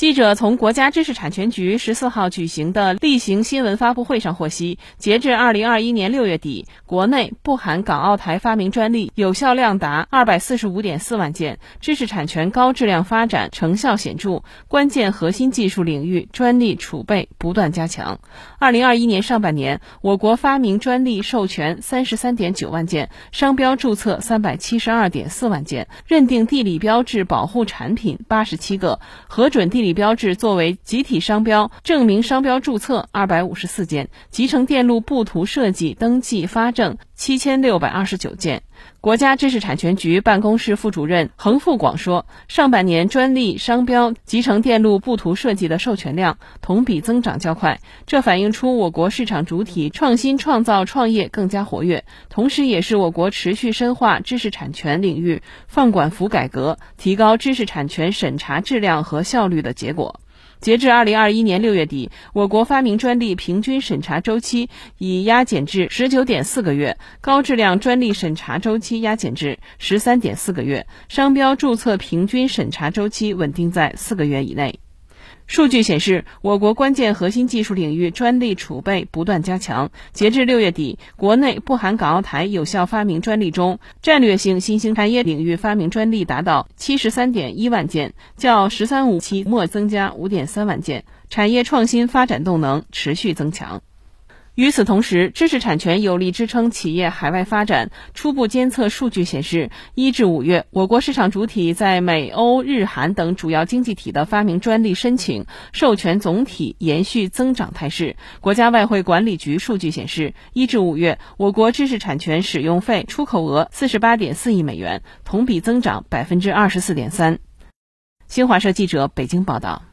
记者从国家知识产权局十四号举行的例行新闻发布会上获悉，截至二零二一年六月底，国内不含港澳台发明专利有效量达二百四十五点四万件，知识产权高质量发展成效显著，关键核心技术领域专利储备不断加强。二零二一年上半年，我国发明专利授权三十三点九万件，商标注册三百七十二点四万件，认定地理标志保护产品八十七个，核准地理。标志作为集体商标证明商标注册二百五十四件，集成电路布图设计登记发证七千六百二十九件。国家知识产权局办公室副主任恒富广说，上半年专利、商标、集成电路布图设计的授权量同比增长较快，这反映出我国市场主体创新创造创业更加活跃，同时也是我国持续深化知识产权领域放管服改革、提高知识产权审查质量和效率的结果。截至二零二一年六月底，我国发明专利平均审查周期已压减至十九点四个月，高质量专利审查周期压减至十三点四个月，商标注册平均审查周期稳定在四个月以内。数据显示，我国关键核心技术领域专利储备不断加强。截至六月底，国内不含港澳台有效发明专利中，战略性新兴产业领域发明专利达到七十三点一万件，较“十三五”期末增加五点三万件，产业创新发展动能持续增强。与此同时，知识产权有力支撑企业海外发展。初步监测数据显示，一至五月，我国市场主体在美、欧、日、韩等主要经济体的发明专利申请授权总体延续增长态势。国家外汇管理局数据显示，一至五月，我国知识产权使用费出口额四十八点四亿美元，同比增长百分之二十四点三。新华社记者北京报道。